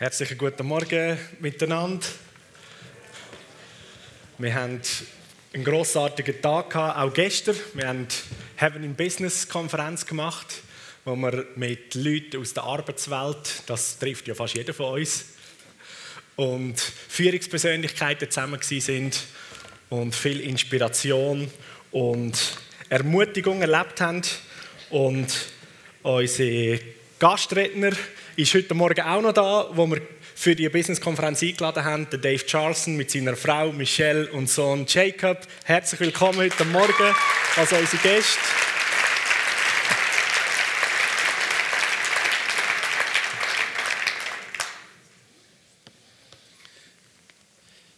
Herzlichen guten Morgen miteinander. Wir haben einen grossartigen Tag gehabt, auch gestern. Wir haben Heaven in Business Konferenz gemacht, wo wir mit Leuten aus der Arbeitswelt, das trifft ja fast jeder von uns, und Führungspersönlichkeiten zusammen sind und viel Inspiration und Ermutigung erlebt haben. Und unsere Gastredner ist heute Morgen auch noch da, wo wir für die Business-Konferenz eingeladen haben. Dave Charlson mit seiner Frau Michelle und Sohn Jacob. Herzlich willkommen heute Morgen als unsere Gäste.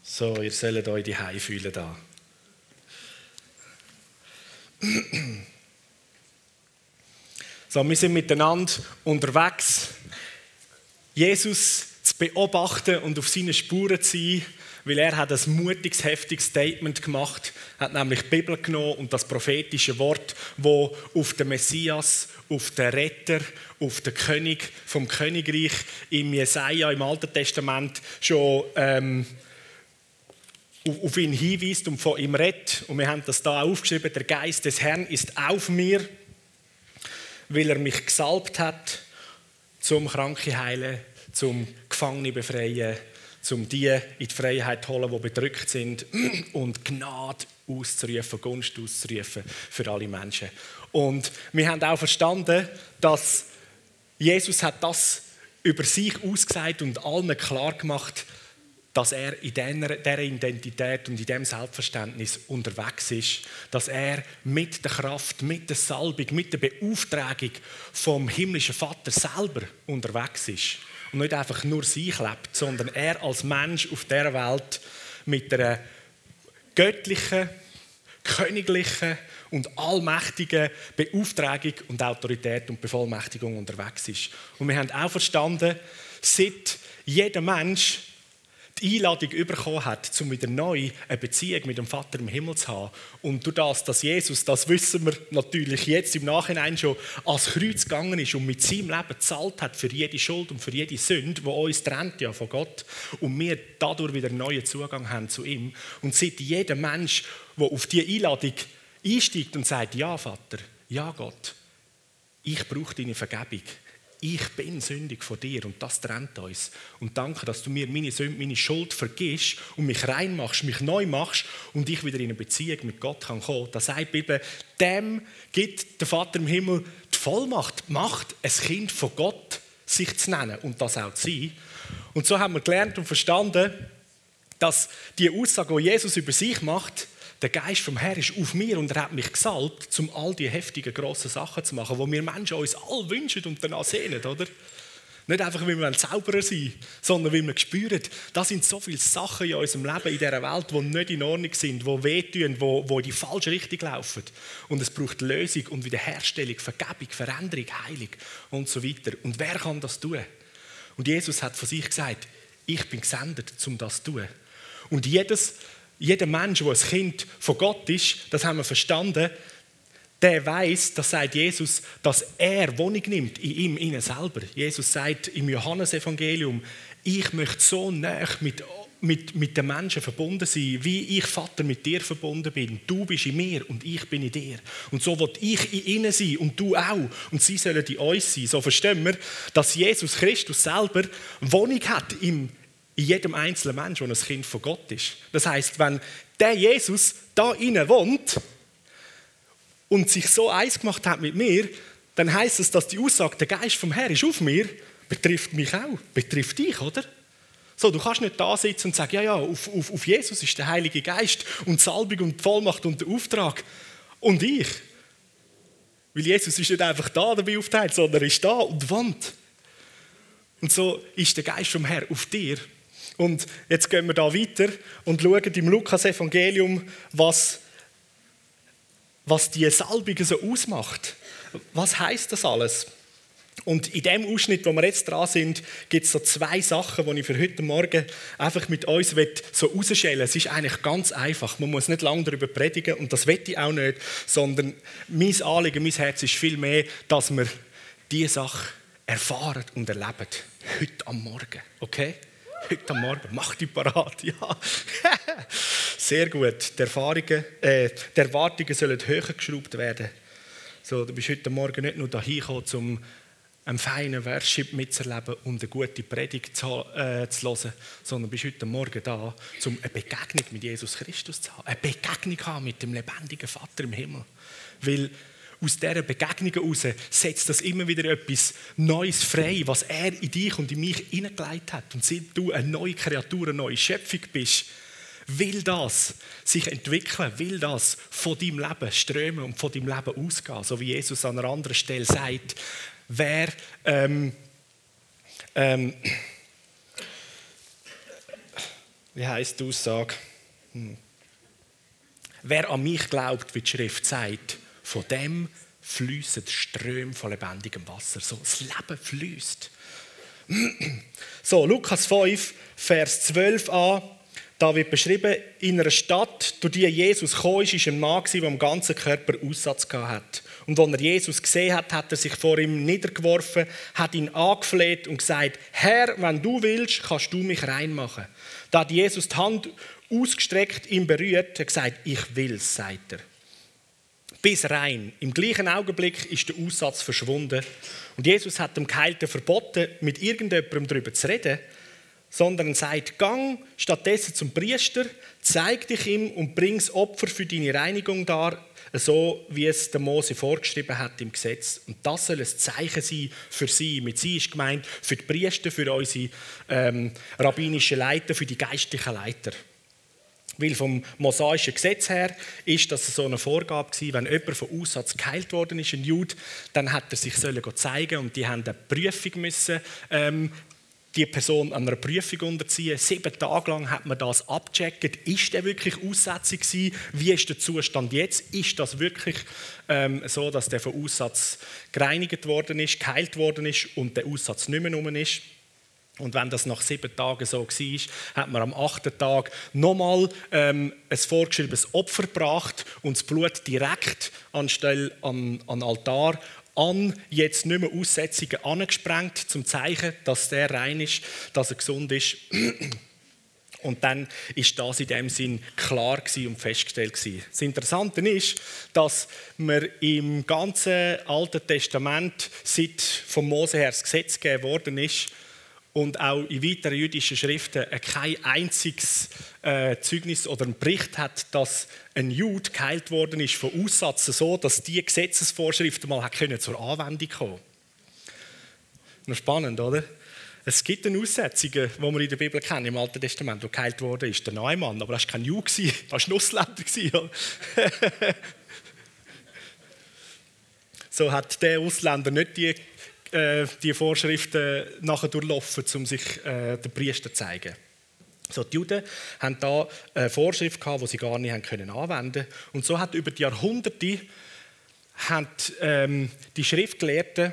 So, ihr sollt euch die fühlen da. So, wir sind miteinander unterwegs, Jesus zu beobachten und auf seine Spuren zu sein, weil er hat ein mutiges, heftiges Statement gemacht, hat nämlich die Bibel genommen und das prophetische Wort, wo auf den Messias, auf den Retter, auf den König vom Königreich im Jesaja im Alten Testament schon ähm, auf ihn hinweist und von ihm redet. Und wir haben das da aufgeschrieben: Der Geist des Herrn ist auf mir weil er mich gesalbt hat, zum Kranke heilen, zum Gefangene befreien, zum die in die Freiheit holen, die bedrückt sind und Gnade auszurufen, Gunst auszurufen für alle Menschen. Und wir haben auch verstanden, dass Jesus hat das über sich ausgesagt und allen klar gemacht, dass er in dieser Identität und in diesem Selbstverständnis unterwegs ist, dass er mit der Kraft, mit der Salbung, mit der Beauftragung vom himmlischen Vater selber unterwegs ist und nicht einfach nur sich lebt, sondern er als Mensch auf der Welt mit einer göttlichen, königlichen und allmächtigen Beauftragung und Autorität und Bevollmächtigung unterwegs ist. Und wir haben auch verstanden, seit jeder Mensch die Einladung bekommen hat, um wieder neu eine Beziehung mit dem Vater im Himmel zu haben. Und durch das, dass Jesus, das wissen wir natürlich jetzt im Nachhinein schon, als Kreuz gegangen ist und mit seinem Leben gezahlt hat für jede Schuld und für jede Sünde, die uns trennt ja von Gott, und wir dadurch wieder einen neuen Zugang haben zu ihm. Und seit jeder Mensch, der auf diese Einladung einsteigt und sagt, ja Vater, ja Gott, ich brauche deine Vergebung ich bin sündig vor dir und das trennt uns. Und danke, dass du mir meine Sünde, meine Schuld vergisst und mich reinmachst, mich neu machst und ich wieder in eine Beziehung mit Gott kann kommen. Das sagt die Bibel, dem gibt der Vater im Himmel die Vollmacht, die Macht, ein Kind von Gott sich zu nennen und das auch zu sein. Und so haben wir gelernt und verstanden, dass die Aussage, die Jesus über sich macht, der Geist vom Herrn ist auf mir und er hat mich gesalbt, um all die heftigen, grossen Sachen zu machen, die wir Menschen uns all wünschen und danach sehnen, oder? Nicht einfach, weil wir Zauberer sind, sondern weil wir spüren, da sind so viele Sachen in unserem Leben, in dieser Welt, die nicht in Ordnung sind, die wehtun, die in die falsche Richtung laufen. Und es braucht Lösung und Wiederherstellung, Vergebung, Veränderung, Heilung und so weiter. Und wer kann das tun? Und Jesus hat von sich gesagt, ich bin gesendet, um das zu tun. Und jedes jeder Mensch, der ein Kind von Gott ist, das haben wir verstanden, der weiß, das sagt Jesus, dass er Wohnung nimmt in ihm, innen selber. Jesus sagt im Johannesevangelium, ich möchte so nah mit, mit, mit den Menschen verbunden sein, wie ich Vater mit dir verbunden bin. Du bist in mir und ich bin in dir. Und so wird ich in ihnen sein und du auch. Und sie sollen in uns sein. So verstehen wir, dass Jesus Christus selber Wohnung hat im in jedem einzelnen Menschen, der ein Kind von Gott ist. Das heißt, wenn der Jesus da innen wohnt und sich so eins gemacht hat mit mir, dann heißt es, dass die Aussage, der Geist vom Herrn ist auf mir, betrifft mich auch, betrifft dich, oder? So, du kannst nicht da sitzen und sagen, ja, ja, auf, auf, auf Jesus ist der Heilige Geist und Salbung und die Vollmacht und der Auftrag. Und ich. Weil Jesus ist nicht einfach da dabei aufteilt, sondern er ist da und wohnt. Und so ist der Geist vom Herrn auf dir und jetzt gehen wir da weiter und schauen im Lukas-Evangelium, was, was die Salbung so ausmacht. Was heißt das alles? Und in dem Ausschnitt, wo wir jetzt dran sind, gibt es so zwei Sachen, die ich für heute Morgen einfach mit uns so rausschälen Es ist eigentlich ganz einfach. Man muss nicht lange darüber predigen und das wette ich auch nicht, sondern mein Anliegen, mein Herz ist viel mehr, dass wir diese Sache erfahren und erleben. Heute am Morgen, okay? Heute Morgen, mach dich parat, ja. Sehr gut. Die, Erfahrungen, äh, die Erwartungen sollen höher geschraubt werden. So, du bist heute Morgen nicht nur dahin gekommen, um einen feinen Worship mitzuerleben und eine gute Predigt zu, äh, zu hören, sondern bist heute Morgen da, um eine Begegnung mit Jesus Christus zu haben. Eine Begegnung haben mit dem lebendigen Vater im Himmel. Weil aus dieser Begegnung heraus setzt das immer wieder etwas Neues frei, was er in dich und in mich hineingelegt hat. Und seit du eine neue Kreatur, eine neue Schöpfung bist, will das sich entwickeln, will das von deinem Leben strömen und von deinem Leben ausgehen. So wie Jesus an einer anderen Stelle sagt, wer ähm, ähm, wie heißt die Aussage? Hm. Wer an mich glaubt, wie die Schrift sagt, von dem fließen Ströme von lebendigem Wasser. So, das Leben fließt. So, Lukas 5, Vers 12 an. Da wird beschrieben, in einer Stadt, durch die Jesus kam, ist ein Mann, der am ganzen Körper Aussatz hat. Und als er Jesus gesehen hat, hat er sich vor ihm niedergeworfen, hat ihn angefleht und gesagt, Herr, wenn du willst, kannst du mich reinmachen. Da hat Jesus die Hand ausgestreckt, ihn berührt, hat gesagt, ich will, sagt er bis rein. Im gleichen Augenblick ist der Aussatz verschwunden. Und Jesus hat dem Geheilten verboten, mit irgendjemandem darüber zu reden, sondern sagt, gang stattdessen zum Priester, zeig dich ihm und bring das Opfer für deine Reinigung dar, so wie es der Mose vorgeschrieben hat im Gesetz. Und das soll ein Zeichen sein für sie. Mit sie ist gemeint für die Priester, für unsere ähm, rabbinischen Leiter, für die geistlichen Leiter. Weil vom mosaischen Gesetz her ist das so eine Vorgabe gewesen, wenn jemand von Aussatz geheilt worden ist, ein Jude, dann hat er sich sollen zeigen und die haben eine Prüfung müssen, ähm, die Person an einer Prüfung unterziehen. Sieben Tage lang hat man das abgecheckt. Ist der wirklich aussätzig gewesen? Wie ist der Zustand jetzt? Ist das wirklich ähm, so, dass der von Aussatz gereinigt worden ist, geheilt worden ist und der Aussatz nicht mehr ist? Und wenn das nach sieben Tagen so war, hat man am achten Tag nochmal ähm, ein vorgeschriebenes Opfer gebracht und das Blut direkt anstelle an, an Altar an jetzt nicht mehr Aussetzungen angesprengt, zum Zeichen, dass der rein ist, dass er gesund ist. Und dann ist das in dem Sinn klar und festgestellt. Das Interessante ist, dass wir im ganzen Alten Testament, seit vom Mose her das Gesetz gegeben worden ist, und auch in weiteren jüdischen Schriften kein einziges äh, Zeugnis oder ein Bericht hat, dass ein Jude geheilt worden ist von Aussatzen, so dass diese Gesetzesvorschriften mal können zur Anwendung kommen. Noch spannend, oder? Es gibt eine Aussetzung, die wir in der Bibel kennen, im Alten Testament, wo geheilt worden ist, der Neumann, aber das war kein Jude, das war ein Ausländer. so hat der Ausländer nicht die äh, die Vorschriften nachher durchlaufen, um sich äh, den Priester zu zeigen. So, die Juden haben da eine Vorschrift gehabt, die sie gar nicht haben können anwenden Und so hat über die Jahrhunderte hat, ähm, die Schriftgelehrten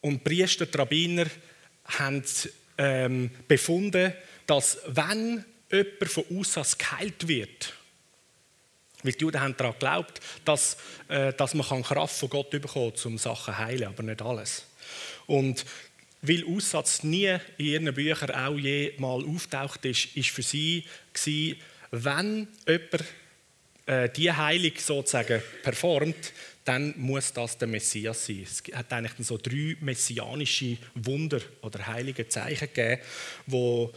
und Priester, die Rabbiner haben ähm, befunden, dass wenn jemand von Aussatz geheilt wird, weil die Juden haben daran geglaubt, dass, äh, dass man Kraft von Gott bekommen kann, um Sachen zu heilen, aber nicht alles. Und weil Aussatz nie in ihren Büchern auch je mal auftaucht ist, ist für sie gewesen, wenn jemand äh, die Heilung sozusagen performt, dann muss das der Messias sein. Es hat eigentlich so drei messianische Wunder oder heilige Zeichen gegeben, wo,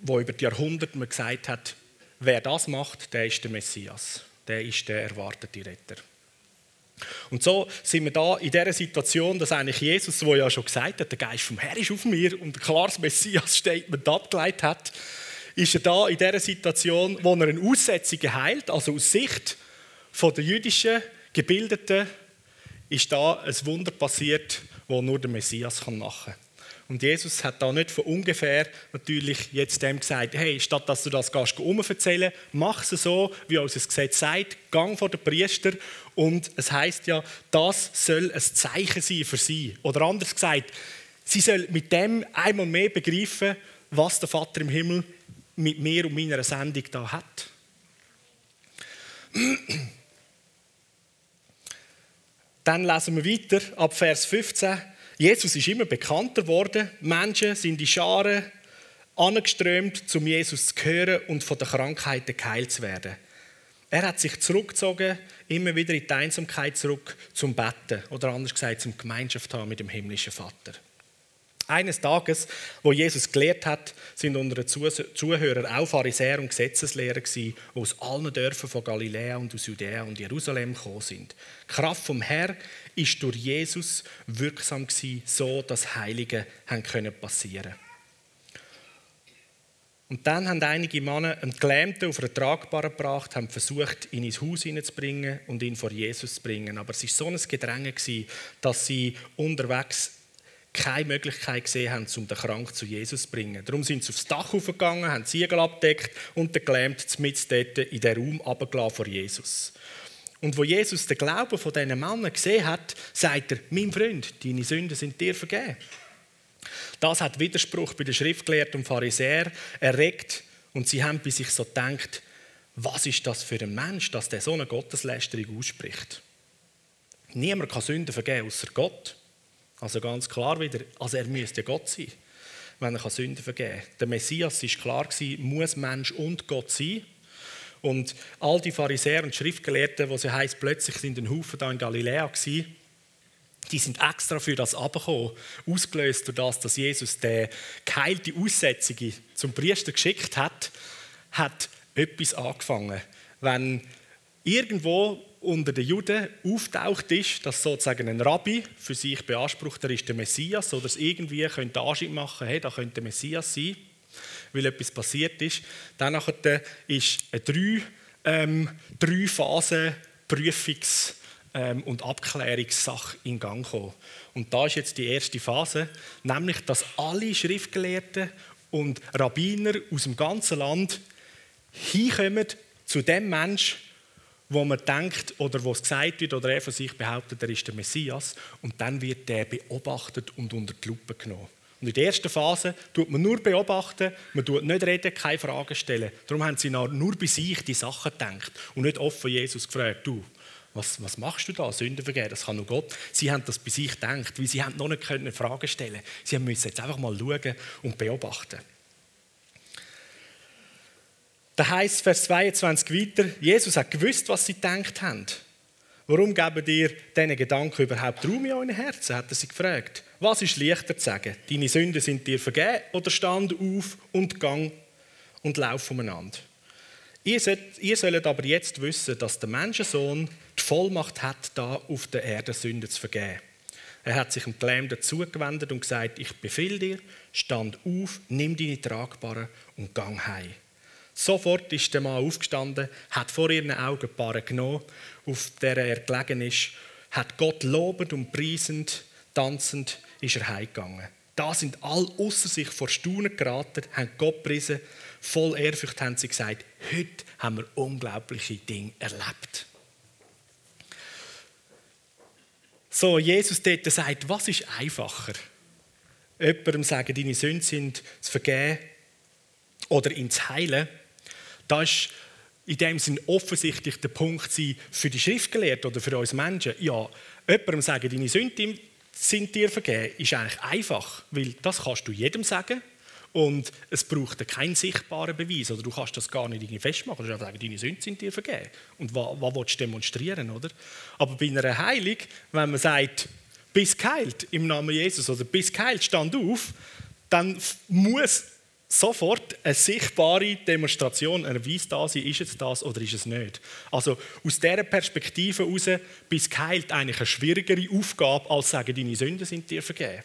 wo über die Jahrhunderte man gesagt hat, wer das macht, der ist der Messias. Der ist der erwartete Retter. Und so sind wir da in dieser Situation, dass eigentlich Jesus, der ja schon gesagt hat, der Geist vom Herrn ist auf mir und ein klares Messias-Statement abgeleitet hat, ist er da in dieser Situation, wo er eine Aussetzung heilt, also aus Sicht der jüdischen Gebildeten, ist da ein Wunder passiert, das nur der Messias machen kann. Und Jesus hat da nicht von ungefähr natürlich jetzt dem gesagt, hey, statt dass du das gehst, erzählen, mach es so, wie unser Gesetz sagt, gang vor den Priester und es heißt ja, das soll ein Zeichen sein für sie. Oder anders gesagt, sie soll mit dem einmal mehr begreifen, was der Vater im Himmel mit mir und meiner Sendung da hat. Dann lesen wir weiter ab Vers 15. Jesus ist immer bekannter geworden. Menschen sind die Scharen angeströmt, um Jesus zu hören und von den Krankheiten geheilt zu werden. Er hat sich zurückgezogen, immer wieder in die Einsamkeit zurück zum Betten oder anders gesagt zum Gemeinschaft haben mit dem himmlischen Vater. Eines Tages, wo Jesus gelehrt hat, sind unsere Zuhörer auch Pharisäer und Gesetzeslehrer die aus allen Dörfern von Galiläa und aus Judäa und Jerusalem gekommen sind. Die Kraft vom Herr ist durch Jesus wirksam gewesen, so dass Heilige haben können passieren. Und dann haben einige Männer einen Gelähmten auf einer Tragbare gebracht, haben versucht, ihn ins Haus hineinzubringen und ihn vor Jesus zu bringen. Aber es war so ein Gedränge, dass sie unterwegs keine Möglichkeit gesehen haben, um den Krank zu Jesus zu bringen. Darum sind sie aufs Dach hochgegangen, haben Ziegel abdeckt und den Gelähmten mit dort in den Raum vor Jesus. Und wo Jesus den Glauben von diesen Männern gesehen hat, sagt er, mein Freund, deine Sünden sind dir vergeben. Das hat Widerspruch bei den Schriftgelehrten und Pharisäern erregt und sie haben bei sich so gedacht, was ist das für ein Mensch, dass der so eine Gotteslästerung ausspricht? Niemand kann Sünden vergeben, außer Gott. Also ganz klar wieder, also er müsste Gott sein, wenn er Sünden vergeben kann. Der Messias ist klar gewesen, muss Mensch und Gott sein. Und all die Pharisäer und Schriftgelehrten, wo sie heißt, plötzlich sind ein Haufen da in Galiläa gewesen, die sind extra für das abgekommen, ausgelöst durch das, dass Jesus der geheilte Aussätzige zum Priester geschickt hat, hat etwas angefangen. Wenn irgendwo unter den Juden auftaucht ist, dass sozusagen ein Rabbi für sich beansprucht, er ist der Messias oder es irgendwie könnte Anschein machen, hey, da könnte der Messias sein, weil etwas passiert ist. Dann ist eine drei, ähm, drei Phasen Prüfungs- ähm, und Abklärungssache in Gang gekommen. Und da ist jetzt die erste Phase, nämlich, dass alle Schriftgelehrten und Rabbiner aus dem ganzen Land hinkommen zu dem Menschen, wo man denkt oder wo es gesagt wird oder er von sich behauptet, er ist der Messias und dann wird der beobachtet und unter die Lupe genommen. Und in der ersten Phase tut man nur beobachten, man tut nicht reden, keine Fragen stellen. Darum haben sie nur bei sich die Sachen gedacht und nicht offen Jesus gefragt, du, was, was machst du da? Sünden vergeben, das kann nur Gott. Sie haben das bei sich gedacht, weil sie haben noch nicht Fragen stellen Sie müssen jetzt einfach mal schauen und beobachten. Da heißt Vers 22 weiter, Jesus hat gewusst, was sie gedacht haben. Warum geben dir diesen Gedanken überhaupt Raum in euren Herzen? hat er sie gefragt. Was ist leichter zu sagen? Deine Sünden sind dir vergeben oder stand auf und gang und lauf umeinander? Ihr sollt, ihr sollt aber jetzt wissen, dass der Menschensohn die Vollmacht hat, da auf der Erde Sünden zu vergeben. Er hat sich dem Gelähmten zugewendet und gesagt, ich befehle dir, stand auf, nimm deine Tragbare und gang heim. Sofort ist der Mann aufgestanden, hat vor ihren Augen die Barre genommen, auf der er gelegen ist, hat Gott lobend und preisend, tanzend, ist er heimgegangen. Da sind all außer sich vor Staunen geraten, haben Gott preisen, voll Ehrfurcht haben sie gesagt, heute haben wir unglaubliche Dinge erlebt. So, Jesus dort sagt, was ist einfacher? Jemandem sagen, deine Sünden sind zu vergeben oder ihn zu heilen das ist in dem Sinn offensichtlich der Punkt für die Schriftgelehrten oder für uns Menschen. Ja, jemandem sagen, deine Sünden sind dir vergeben, ist eigentlich einfach, weil das kannst du jedem sagen und es braucht keinen sichtbaren Beweis oder du kannst das gar nicht festmachen. Du kannst sagen, deine Sünden sind dir vergeben. Und was, was willst du demonstrieren, oder? Aber bei einer Heilung, wenn man sagt, bist geheilt im Namen Jesus oder bist geheilt, stand auf, dann muss sofort eine sichtbare Demonstration, ein Erweis da sein, ist es das oder ist es nicht. Also aus dieser Perspektive heraus bist geheilt eigentlich eine schwierigere Aufgabe, als sagen, deine Sünden sind dir vergeben.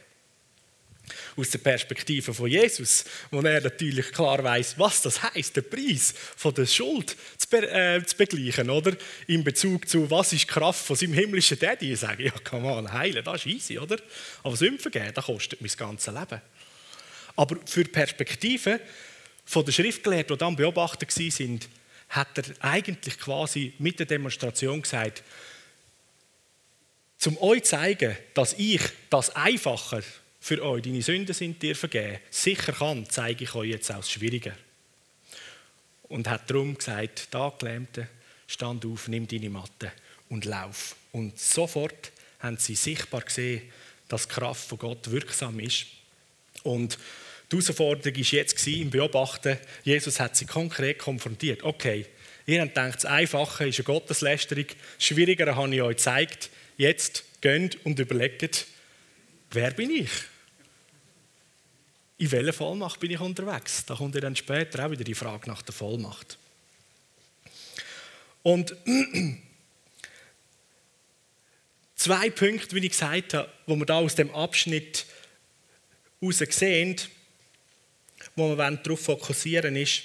Aus der Perspektive von Jesus, wo er natürlich klar weiß, was das heißt, den Preis von der Schuld zu, be äh, zu, begleichen, oder? In Bezug zu, was ist Kraft von seinem himmlischen Daddy? Ich sage, ja, kann man heilen, das ist easy, oder? Aber Sünden vergeben, das kostet mein ganzes Leben. Aber für die Perspektive der Schriftgelehrten, die dann beobachtet waren, hat er eigentlich quasi mit der Demonstration gesagt, zum euch zu zeigen, dass ich das einfacher für euch, deine Sünden sind dir vergeben, sicher kann, zeige ich euch jetzt auch das Schwierige. Und hat darum gesagt, da Gelähmte, stand auf, nimm deine Matte und lauf. Und sofort haben sie sichtbar gesehen, dass die Kraft von Gott wirksam ist. Und die Herausforderung war jetzt im Beobachten, Jesus hat sie konkret konfrontiert. Okay, ihr habt gedacht, das Einfache ist eine Gotteslästerung, das Schwierigere habe ich euch gezeigt. Jetzt geht und überlegt, wer bin ich? In welcher Vollmacht bin ich unterwegs? Da kommt ja dann später auch wieder die Frage nach der Vollmacht. Und zwei Punkte, wie ich gesagt habe, wo wir da aus dem Abschnitt heraus sehen, wo wir darauf fokussieren ist,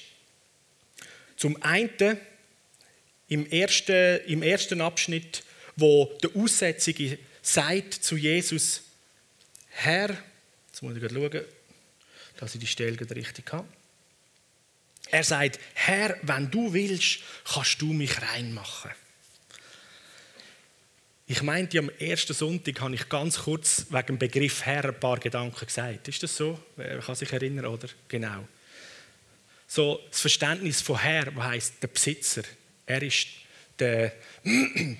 zum einen im ersten, im ersten Abschnitt, wo der Aussätzige sagt zu Jesus, Herr, jetzt muss ich schauen, dass ich die Stelle richtig habe. Er sagt, Herr, wenn du willst, kannst du mich reinmachen. Ich meinte, am ersten Sonntag habe ich ganz kurz wegen dem Begriff Herr ein paar Gedanken gesagt. Ist das so? Wer kann sich erinnern, oder? Genau. So das Verständnis von Herr, was heißt der Besitzer. Er ist der,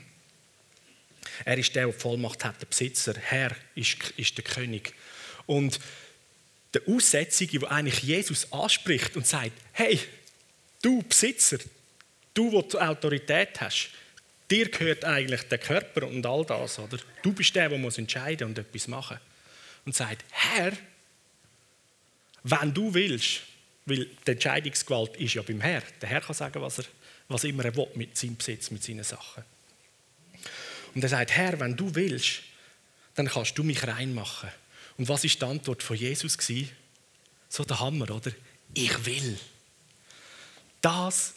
er ist der, der die Vollmacht hat, der Besitzer. Herr ist, ist der König. Und der Aussätzige, der eigentlich Jesus anspricht und sagt: Hey, du Besitzer, du, der die Autorität hast, dir gehört eigentlich der Körper und all das, oder? Du bist der, der muss entscheiden und etwas machen. Und sagt: Herr, wenn du willst, weil die Entscheidungsgewalt ist ja beim Herr. Der Herr kann sagen, was, er, was immer er will mit seinem Besitz, mit seinen Sachen. Und er sagt: Herr, wenn du willst, dann kannst du mich reinmachen. Und was ist die Antwort von Jesus So der Hammer, oder? Ich will. Das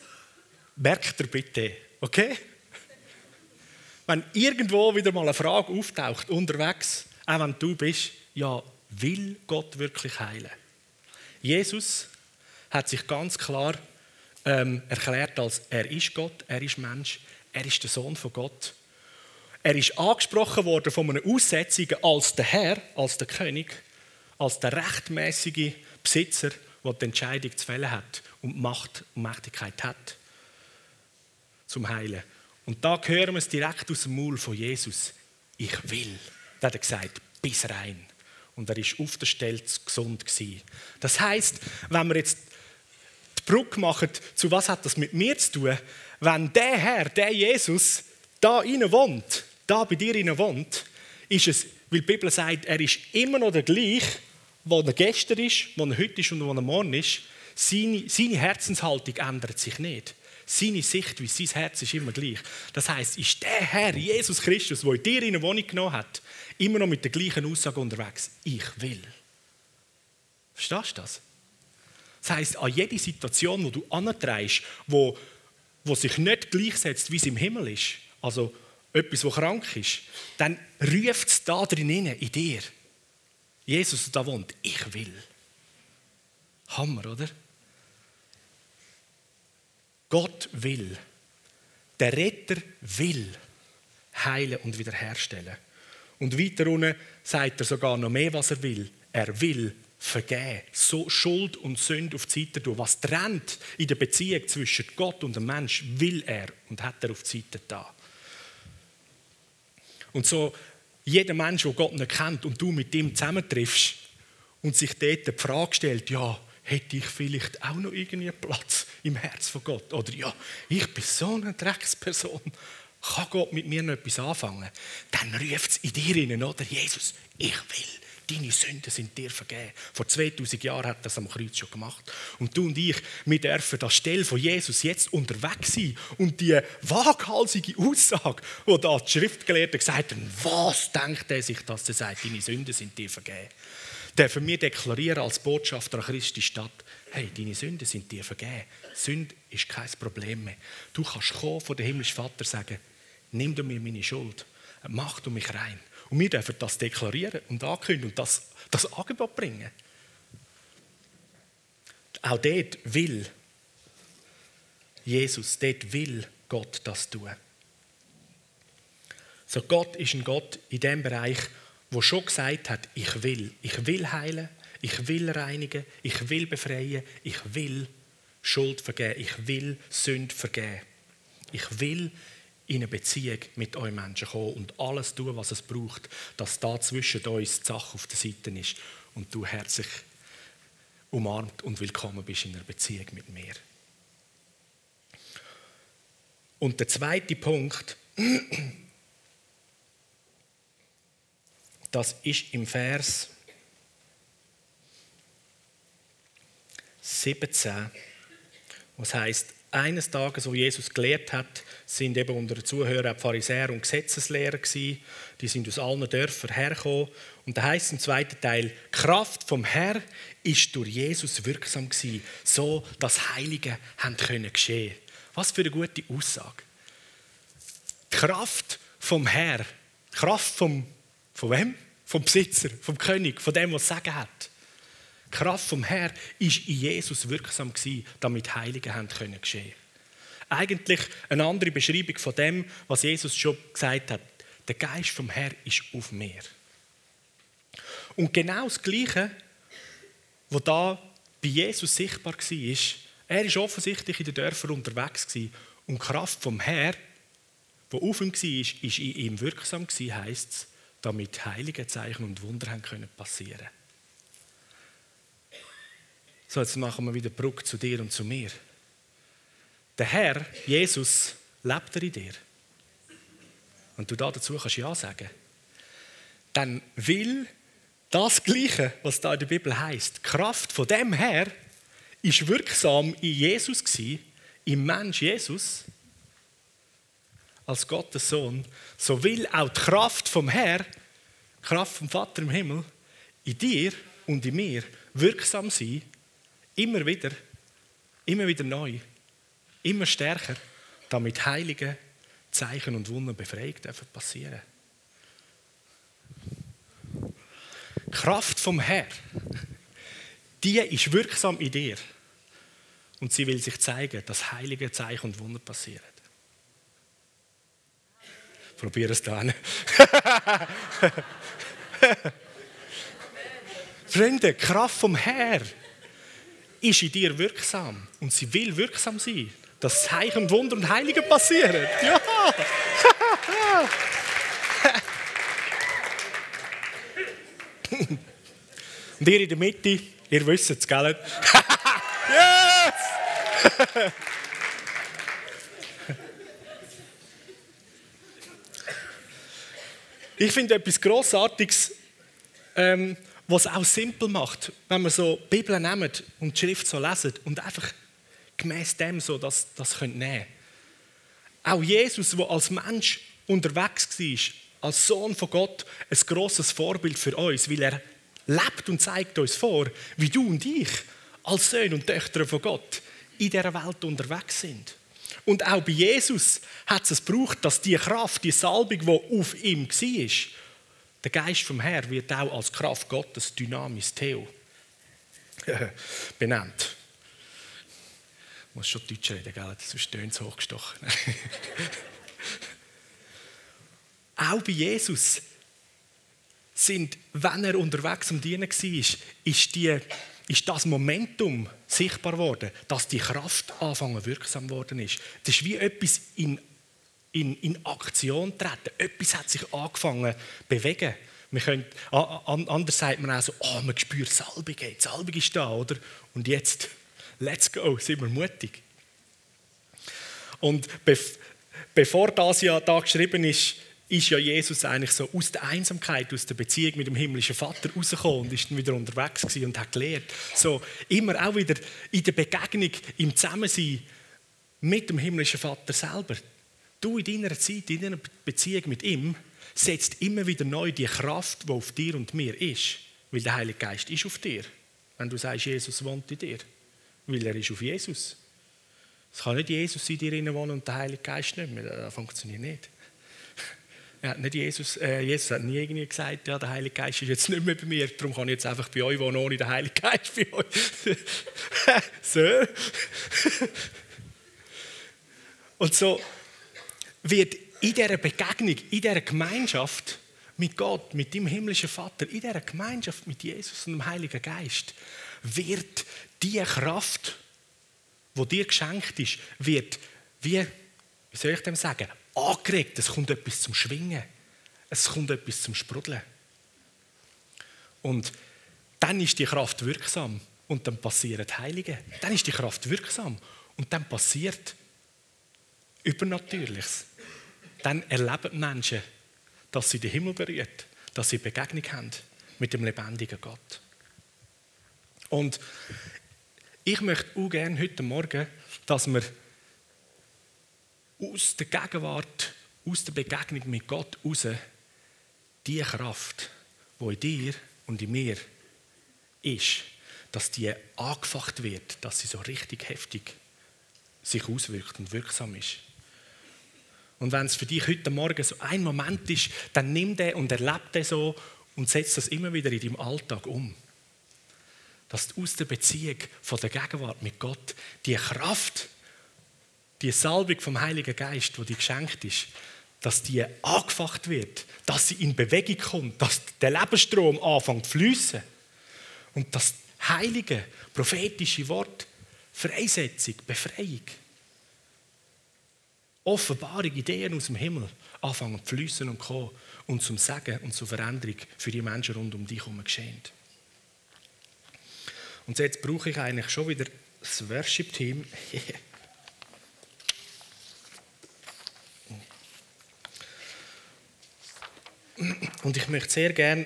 merkt ihr bitte, okay? Wenn irgendwo wieder mal eine Frage auftaucht, unterwegs, auch wenn du bist, ja, will Gott wirklich heilen? Jesus hat sich ganz klar ähm, erklärt als er ist Gott, er ist Mensch, er ist der Sohn von Gott er ist angesprochen worden von einem Aussätzigen als der Herr, als der König, als der rechtmäßige Besitzer, der die Entscheidung zu fällen hat und Macht und Mächtigkeit hat zum Heilen. Und da hören wir es direkt aus dem Maul von Jesus. Ich will. Da hat er gesagt, bis rein. Und er ist auf der Stelle gesund. Das heißt, wenn wir jetzt die Brücke machen, zu was hat das mit mir zu tun, wenn der Herr, der Jesus, da innen wohnt, da bei dir in wohnt, ist es, weil die Bibel sagt, er ist immer noch der gleiche, wo er gestern ist, wo er heute ist und wo er morgen ist. Seine, seine Herzenshaltung ändert sich nicht. Seine Sichtweise, sein Herz ist immer gleich. Das heißt, ist der Herr, Jesus Christus, der in dir in eine Wohnung genommen hat, immer noch mit der gleichen Aussage unterwegs. Ich will. Verstehst du das? Das heißt, an jede Situation, wo du antreibst, wo, wo sich nicht gleichsetzt, wie es im Himmel ist, also etwas, das krank ist, dann ruft es da drin in dir. Jesus da wohnt, ich will. Hammer, oder? Gott will. Der Retter will heilen und wiederherstellen. Und weiter unten sagt er sogar noch mehr, was er will. Er will vergeben, so Schuld und Sünde auf die Seite tun. Was trennt in der Beziehung zwischen Gott und dem Mensch, will er und hat er auf die Seite da. Und so jeder Mensch, der Gott nicht kennt und du mit ihm zusammentriffst und sich dort die Frage stellt, ja, hätte ich vielleicht auch noch irgendwie Platz im Herz von Gott? Oder ja, ich bin so eine Drecksperson. Kann Gott mit mir noch etwas anfangen? Dann ruft es in dir rein, oder? Jesus, ich will deine Sünden sind dir vergeben. Vor 2000 Jahren hat er das am Kreuz schon gemacht. Und du und ich, wir dürfen an Stelle von Jesus jetzt unterwegs sein und die waghalsige Aussage, die da die Schriftgelehrten gesagt haben, was denkt er sich, dass er sagt, deine Sünden sind dir vergeben? Dürfen wir deklarieren als Botschafter an Christi Stadt, hey, deine Sünden sind dir vergeben. Sünde ist kein Problem mehr. Du kannst kommen vor dem himmlischen Vater sagen, nimm du mir meine Schuld, mach du mich rein. Und wir dürfen das deklarieren und ankündigen und das, das Angebot bringen. Auch dort will Jesus, dort will Gott das tun. So Gott ist ein Gott in dem Bereich, wo schon gesagt hat, ich will, ich will heilen, ich will reinigen, ich will befreien, ich will Schuld vergeben, ich will Sünde vergeben. Ich will in eine Beziehung mit euch Menschen kommen und alles tun, was es braucht, dass da zwischen uns die Sache auf der Seite ist und du herzlich umarmt und willkommen bist in einer Beziehung mit mir. Und der zweite Punkt, das ist im Vers 17, was heißt, eines Tages, wo Jesus gelehrt hat, sind eben unter den Zuhörern Pharisäer und Gesetzeslehrer gewesen. Die sind aus allen Dörfern hergekommen. Und da heißt im zweiten Teil: Kraft vom Herr ist durch Jesus wirksam gewesen, so dass Heilige haben können geschehen. Was für eine gute Aussage. Die Kraft vom Herr, Kraft vom, von wem? Vom Besitzer, vom König, von dem, was sagen hat. Die Kraft vom Herr ist in Jesus wirksam gewesen, damit Heilige haben können geschehen. Eigentlich eine andere Beschreibung von dem, was Jesus schon gesagt hat. Der Geist vom Herr ist auf mir. Und genau das Gleiche, was da bei Jesus sichtbar war, er ist offensichtlich in den Dörfern unterwegs gewesen, und die Kraft vom Herr, die auf ihm war, ist in ihm wirksam gewesen, heisst es, damit heilige Zeichen und Wunder haben können passieren. So, jetzt machen wir wieder Brücke zu dir und zu mir. Der Herr, Jesus, lebt er in dir. Und du dazu kannst Ja sagen. Dann will das Gleiche, was da in der Bibel heißt, Kraft von dem Herr ist wirksam in Jesus gewesen, im Mensch Jesus, als Gottes Sohn, so will auch die Kraft vom Herr, die Kraft vom Vater im Himmel, in dir und in mir wirksam sein, immer wieder, immer wieder neu, immer stärker, damit heilige Zeichen und Wunder befreit dürfen passieren. Die Kraft vom Herr, die ist wirksam in dir. Und sie will sich zeigen, dass heilige Zeichen und Wunder passieren. Probier es dann. Freunde, Kraft vom Herr ist in dir wirksam. Und sie will wirksam sein. Dass Zeichen und Wunder und Heilige passieren. Ja! und ihr in der Mitte, ihr wisst es, gell? yes! Ich finde etwas Grossartiges, ähm, was auch simpel macht, wenn wir so die Bibel nehmen und die Schrift so lesen und einfach gemäß dem so das, das nehmen können. Auch Jesus, der als Mensch unterwegs war, als Sohn von Gott, ein großes Vorbild für uns, weil er lebt und zeigt uns vor, wie du und ich als Söhne und Töchter von Gott in dieser Welt unterwegs sind. Und auch bei Jesus hat es gebraucht, dass die Kraft, die Salbung, die auf ihm war, der Geist vom Herrn wird auch als Kraft Gottes, Dynamis Theo, benannt. Ich muss schon Deutsch reden, gell? sonst tönt es hochgestochen. auch bei Jesus sind, wenn er unterwegs am Dienen war, ist die ist das Momentum sichtbar geworden, dass die Kraft anfangen wirksam worden ist. Das ist wie etwas in, in, in Aktion treten. Etwas hat sich angefangen zu bewegen. Wir können, anders sagt man auch so, oh, man spürt Salbung, die Salbung ist da, oder? Und jetzt, let's go, sind wir mutig. Und bevor das ja da geschrieben ist, ist ja Jesus eigentlich so aus der Einsamkeit, aus der Beziehung mit dem himmlischen Vater rausgekommen und ist dann wieder unterwegs und hat gelernt. So immer auch wieder in der Begegnung, im Zusammensein mit dem himmlischen Vater selber. Du in deiner Zeit, in deiner Beziehung mit ihm, setzt immer wieder neu die Kraft, die auf dir und mir ist. Weil der Heilige Geist ist auf dir. Wenn du sagst, Jesus wohnt in dir. Weil er ist auf Jesus. Es kann nicht Jesus in dir wohnen und der Heilige Geist nicht mehr. Das funktioniert nicht. Ja, nicht Jesus, äh, Jesus hat nie irgendwie gesagt, ja, der Heilige Geist ist jetzt nicht mehr bei mir, darum kann ich jetzt einfach bei euch wohnen, ohne den Heiligen Geist bei euch. so. Und so wird in dieser Begegnung, in dieser Gemeinschaft mit Gott, mit dem himmlischen Vater, in dieser Gemeinschaft mit Jesus und dem Heiligen Geist, wird die Kraft, die dir geschenkt ist, wird wie, wie soll ich dem sagen, angeregt, es kommt etwas zum Schwingen, es kommt etwas zum Sprudeln. Und dann ist die Kraft wirksam und dann passiert Heilige. Dann ist die Kraft wirksam und dann passiert Übernatürliches. Dann erleben Menschen, dass sie den Himmel berührt, dass sie Begegnung haben mit dem lebendigen Gott. Und ich möchte auch gerne heute Morgen, dass wir aus der Gegenwart, aus der Begegnung mit Gott raus, die Kraft, die in dir und in mir ist, dass die angefacht wird, dass sie so richtig heftig sich auswirkt und wirksam ist. Und wenn es für dich heute Morgen so ein Moment ist, dann nimm den und erlebe den so und setz das immer wieder in deinem Alltag um. Dass du aus der Beziehung von der Gegenwart mit Gott die Kraft, die Salbung vom Heiligen Geist, die dir geschenkt ist, dass die angefacht wird, dass sie in Bewegung kommt, dass der Lebensstrom anfängt zu fließen und das heilige, prophetische Wort Freisetzung, Befreiung, Offenbarung, Ideen aus dem Himmel anfangen zu fließen und kommen und zum Sagen und zur Veränderung für die Menschen rund um dich herum geschehen. Und jetzt brauche ich eigentlich schon wieder das Worship-Team. Und ich möchte sehr gerne,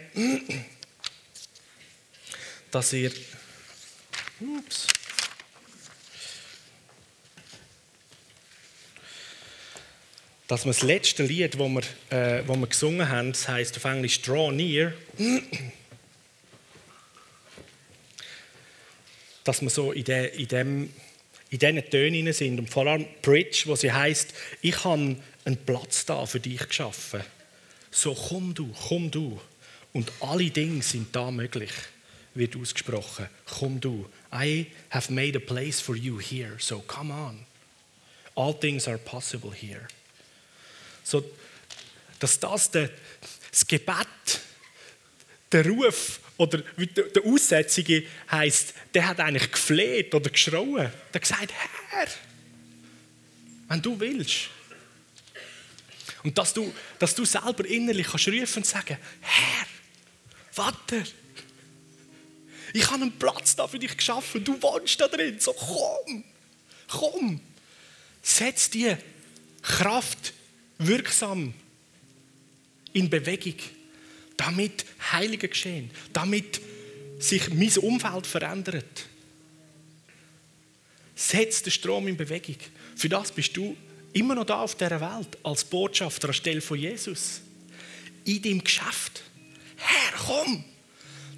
dass ihr. Ups. Dass wir das letzte Lied, das wir, äh, das wir gesungen haben, das heißt auf Englisch Draw Near, dass wir so in, de, in, dem, in diesen Tönen sind. Und vor allem Bridge, wo sie heißt, ich habe einen Platz da für dich geschaffen so komm du, komm du. Und alle Dinge sind da möglich, wird ausgesprochen. Komm du. I have made a place for you here, so come on. All things are possible here. So, dass das der, das Gebet, der Ruf oder der Aussätzige heißt, der hat eigentlich gefleht oder geschrauen. Der hat gesagt, Herr, wenn du willst, und dass du, dass du selber innerlich kannst rufen und sagen, Herr, Vater, ich habe einen Platz da für dich geschaffen, du wohnst da drin, so komm, komm. Setz die Kraft wirksam in Bewegung, damit Heilige geschehen, damit sich mein Umfeld verändert. Setz den Strom in Bewegung. Für das bist du immer noch da auf der Welt als Botschafter anstelle von Jesus. In deinem Geschäft. Herr, komm,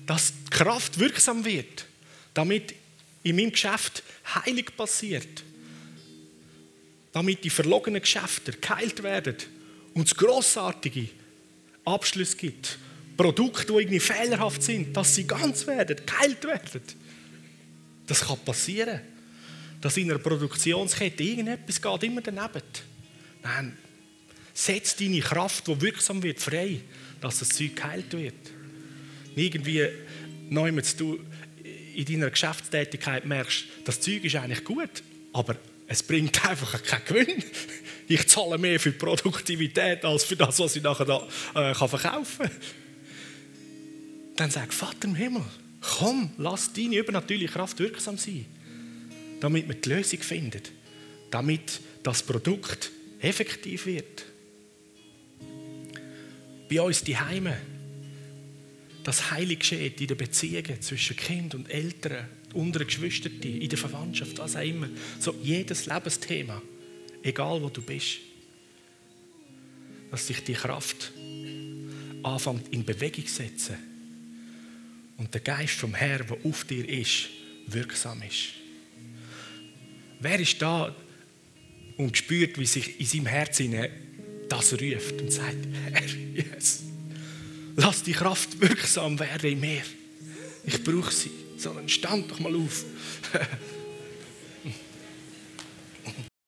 dass die Kraft wirksam wird, damit in meinem Geschäft Heilig passiert. Damit die verlogenen Geschäfte geheilt werden und es grossartige Abschluss gibt. Produkte, die irgendwie fehlerhaft sind, dass sie ganz werden, geheilt werden. Das kann passieren dass in einer Produktionskette irgendetwas geht immer daneben. Nein, setz deine Kraft, die wirksam wird, frei, dass das Zeug geheilt wird. Irgendwie neu du in deiner Geschäftstätigkeit merkst, das Zeug ist eigentlich gut, aber es bringt einfach keinen Gewinn. Ich zahle mehr für die Produktivität als für das, was ich nachher da, äh, kann verkaufen kann. Dann sag Vater im Himmel, komm, lass deine übernatürliche Kraft wirksam sein damit wir die Lösung finden, damit das Produkt effektiv wird. Bei uns die Heime, das Heilig geschieht in den Beziehungen zwischen Kind und Eltern, unteren Geschwistern, in der Verwandtschaft, was auch immer. So jedes Lebensthema, egal wo du bist, dass sich die Kraft anfängt in Bewegung zu setzen und der Geist vom Herrn, der auf dir ist, wirksam ist. Wer ist da und spürt, wie sich in seinem Herzen das ruft und sagt, Herr, yes, lass die Kraft wirksam werden in mir. Ich brauche sie. Sondern stand doch mal auf.